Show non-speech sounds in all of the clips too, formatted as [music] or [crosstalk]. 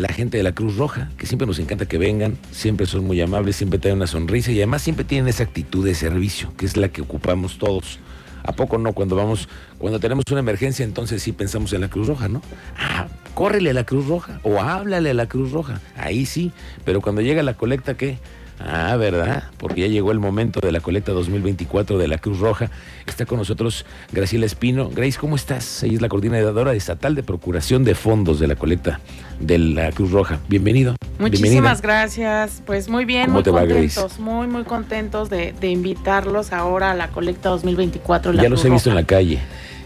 la gente de la Cruz Roja, que siempre nos encanta que vengan, siempre son muy amables, siempre traen una sonrisa y además siempre tienen esa actitud de servicio, que es la que ocupamos todos. ¿A poco no? Cuando vamos, cuando tenemos una emergencia, entonces sí pensamos en la Cruz Roja, ¿no? Ah, córrele a la Cruz Roja o háblale a la Cruz Roja. Ahí sí, pero cuando llega la colecta, ¿qué? Ah, ¿verdad? Porque ya llegó el momento de la colecta 2024 de la Cruz Roja. Está con nosotros Graciela Espino. Grace, ¿cómo estás? Ella es la coordinadora estatal de procuración de fondos de la colecta de la Cruz Roja. Bienvenido. Muchísimas gracias. Pues muy bien, muy contentos, muy, muy contentos de, invitarlos ahora a la colecta 2024. ya los he visto en la calle.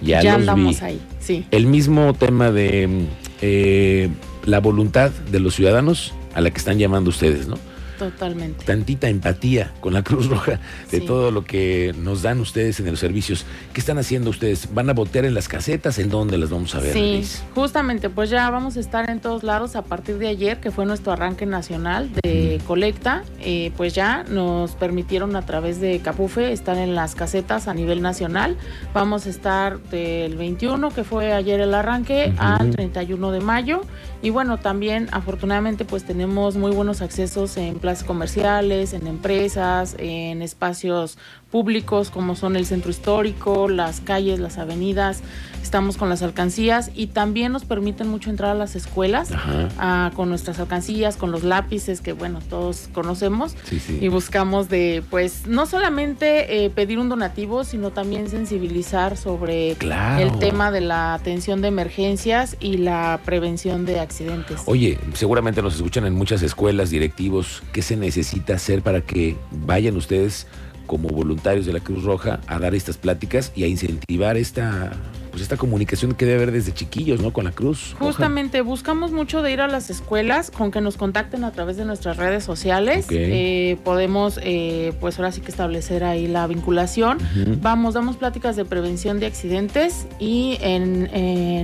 Ya, ya andamos ahí, sí. El mismo tema de eh, la voluntad de los ciudadanos a la que están llamando ustedes, ¿no? Totalmente. Tantita empatía con la Cruz Roja de todo lo que nos dan ustedes en los servicios. ¿Qué están haciendo ustedes? ¿Van a votar en las casetas? ¿En dónde las vamos a ver? Sí, justamente, pues ya vamos a estar en todos lados a partir de ayer, que fue nuestro arranque nacional de colecta. Eh, pues ya nos permitieron a través de Capufe estar en las casetas a nivel nacional. Vamos a estar del 21, que fue ayer el arranque, al 31 de mayo. Y bueno, también afortunadamente pues tenemos muy buenos accesos en plazas comerciales, en empresas, en espacios públicos como son el centro histórico, las calles, las avenidas, estamos con las alcancías y también nos permiten mucho entrar a las escuelas ah, con nuestras alcancías, con los lápices que bueno, todos conocemos y buscamos de pues no solamente eh, pedir un donativo, sino también sensibilizar sobre el tema de la atención de emergencias y la prevención de accidentes. Oye, seguramente nos escuchan en muchas escuelas, directivos, ¿qué se necesita hacer para que vayan ustedes como voluntarios de la Cruz Roja a dar estas pláticas y a incentivar esta pues esta comunicación que debe haber desde chiquillos, ¿no? Con la Cruz. Justamente, buscamos mucho de ir a las escuelas, con que nos contacten a través de nuestras redes sociales. Eh, podemos, eh, pues ahora sí que establecer ahí la vinculación. Vamos, damos pláticas de prevención de accidentes y en,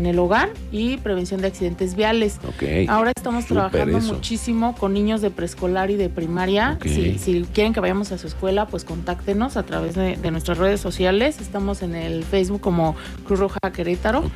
el hogar y prevención de accidentes viales. Ahora estamos trabajando muchísimo con niños de preescolar y de primaria. Si, quieren que vayamos a su escuela, pues contáctenos a través de, de nuestras redes sociales. Estamos en el Facebook como Cruz Roja a Querétaro.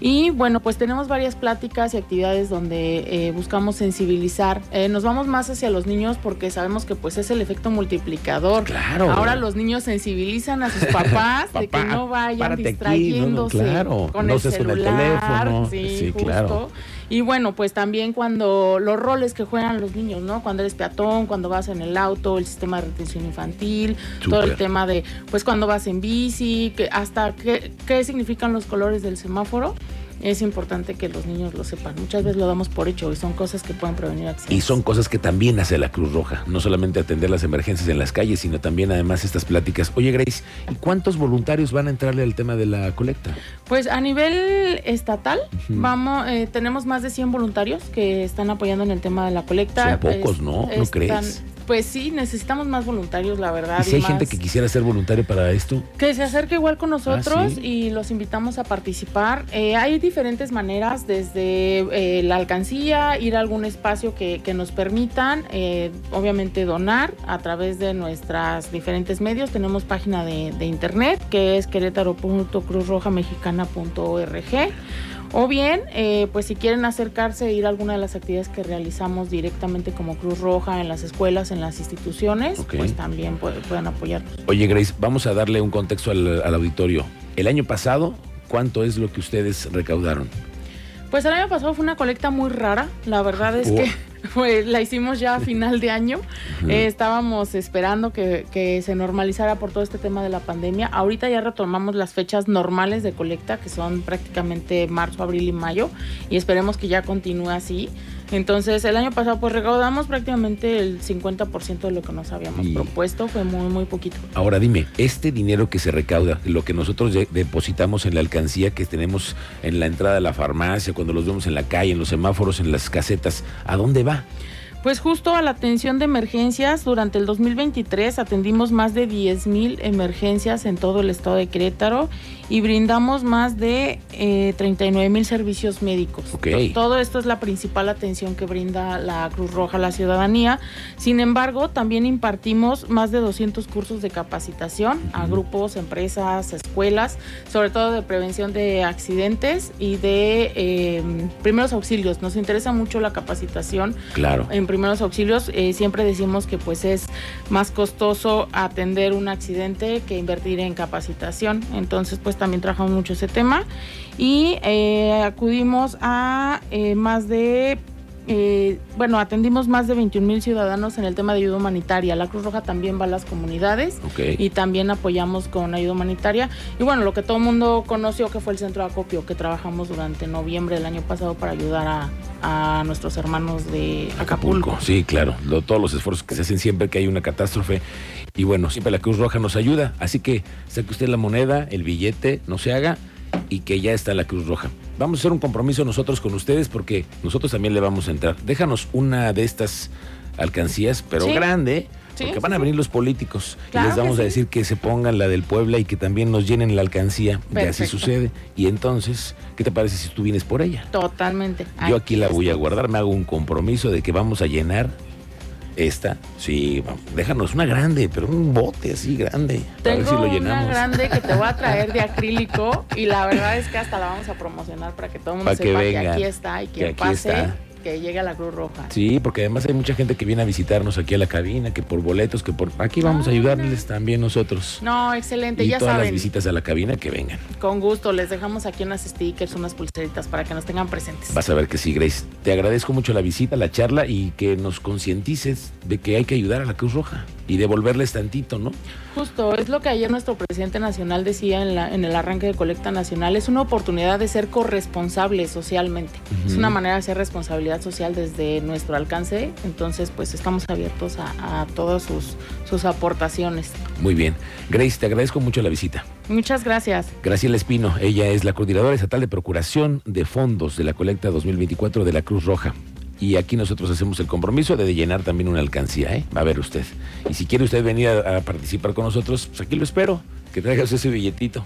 Y bueno, pues tenemos varias pláticas y actividades donde eh, buscamos sensibilizar. Eh, nos vamos más hacia los niños porque sabemos que pues es el efecto multiplicador. Claro. Ahora los niños sensibilizan a sus papás [laughs] de que no vayan distrayéndose con, el celular. Sí, claro. Y bueno, pues también cuando los roles que juegan los niños, ¿no? Cuando eres peatón, cuando vas en el auto, el sistema de retención infantil, todo el tema de, pues cuando vas en bici, que hasta qué, qué significan los colores del semáforo es importante que los niños lo sepan. Muchas veces lo damos por hecho y son cosas que pueden prevenir accidentes. Y son cosas que también hace la Cruz Roja, no solamente atender las emergencias en las calles, sino también además estas pláticas. Oye Grace, ¿y cuántos voluntarios van a entrarle al tema de la colecta? Pues a nivel estatal, vamos, eh, tenemos más de 100 voluntarios que están apoyando en el tema de la colecta. Son pocos, ¿no? ¿No crees? Pues sí, necesitamos más voluntarios, la verdad. ¿Y si hay gente que quisiera ser voluntario para esto? Que se acerque igual con nosotros ah, y los invitamos a participar. Eh, hay diferentes maneras, desde eh, la alcancía, ir a algún espacio que, nos permitan, eh, obviamente donar a través de nuestras diferentes medios. Tenemos página de, de internet que es querétaro.cruzrojamexicana.org o bien, eh, pues si quieren acercarse e ir a alguna de las actividades que realizamos directamente como Cruz Roja en las escuelas, en las instituciones, pues también pueden apoyarnos. Oye, Grace, vamos a darle un contexto al, auditorio. El año pasado, ¿cuánto es lo que ustedes recaudaron? Pues el año pasado fue una colecta muy rara. La verdad es que [laughs] la hicimos ya a final de año. Eh, estábamos esperando que, que, se normalizara por todo este tema de la pandemia. Ahorita ya retomamos las fechas normales de colecta, que son prácticamente marzo, abril y mayo, y esperemos que ya continúe así. Entonces, el año pasado pues recaudamos prácticamente el 50% de lo que nos habíamos propuesto, fue muy, muy poquito. Ahora dime, este dinero que se recauda, lo que nosotros depositamos en la alcancía que tenemos en la entrada de la farmacia, cuando los vemos en la calle, en los semáforos, en las casetas, ¿a dónde va? Pues justo a la atención de emergencias, durante el 2023 atendimos más de 10 mil emergencias en todo el estado de Querétaro y brindamos más de eh, 39 mil servicios médicos. Ok. Todo esto es la principal atención que brinda la Cruz Roja a la ciudadanía. Sin embargo, también impartimos más de 200 cursos de capacitación a grupos, empresas, escuelas, sobre todo de prevención de accidentes y de eh, primeros auxilios. Nos interesa mucho la capacitación Claro. en primeros auxilios. Eh, siempre decimos que pues es más costoso atender un accidente que invertir en capacitación. Entonces pues también trabajamos mucho ese tema y eh, acudimos a eh, más de eh, bueno, atendimos más de 21 mil ciudadanos en el tema de ayuda humanitaria. La Cruz Roja también va a las comunidades Ok. y también apoyamos con ayuda humanitaria. Y bueno, lo que todo el mundo conoció que fue el centro de acopio que trabajamos durante noviembre del año pasado para ayudar a, a nuestros hermanos de Acapulco. Acapulco, sí, claro. Lo- todos los esfuerzos que se hacen siempre que hay una catástrofe. Y bueno, siempre la Cruz Roja nos ayuda. Así que saque usted la moneda, el billete, no se haga y que ya está la Cruz Roja. Vamos a hacer un compromiso nosotros con ustedes porque nosotros también le vamos a entrar. Déjanos una de estas alcancías, pero Sí. grande. Sí, porque van a venir los políticos Claro y les vamos a decir que se pongan la del Puebla y que también nos llenen la alcancía. Y así sucede. Y entonces, ¿qué te parece si tú vienes por ella? Totalmente. Yo aquí la voy a guardar, me hago un compromiso de que vamos a llenar esta. Sí, vamos, déjanos una grande, pero un bote así grande. a ver si lo una llenamos. grande que te voy a traer de acrílico [laughs] y la verdad es que hasta la vamos a promocionar para que todo el mundo que sepa que, aquí está y que aquí pase, está. Que llegue a la Cruz Roja. Sí, porque además hay mucha gente que viene a visitarnos aquí a la cabina, que por boletos, que por... Aquí vamos a Ah, ayudarles también nosotros. No, excelente, y ya todas las visitas a la cabina que vengan. Con gusto, les dejamos aquí unas stickers, unas pulseritas para que nos tengan presentes. Vas a ver que sí, Grace. Te agradezco mucho la visita, la charla y que nos concientices de que hay que ayudar a la Cruz Roja y devolverles tantito, ¿no? Justo, es lo que ayer nuestro presidente nacional decía en, la, en el arranque de colecta nacional, es una oportunidad de ser corresponsables socialmente. Es una manera de hacer responsabilidad social desde nuestro alcance, entonces pues estamos abiertos a, a todas sus, sus aportaciones. Muy bien. Grace, te agradezco mucho la visita. Muchas gracias. Graciela Espino, ella es la coordinadora estatal de procuración de fondos de la colecta 2024 de la Cruz Roja. Y aquí nosotros hacemos el compromiso de llenar también una alcancía, ¿eh? Va a ver usted. Y si quiere usted venir a, a participar con nosotros, pues aquí lo espero. Que traiga usted ese billetito.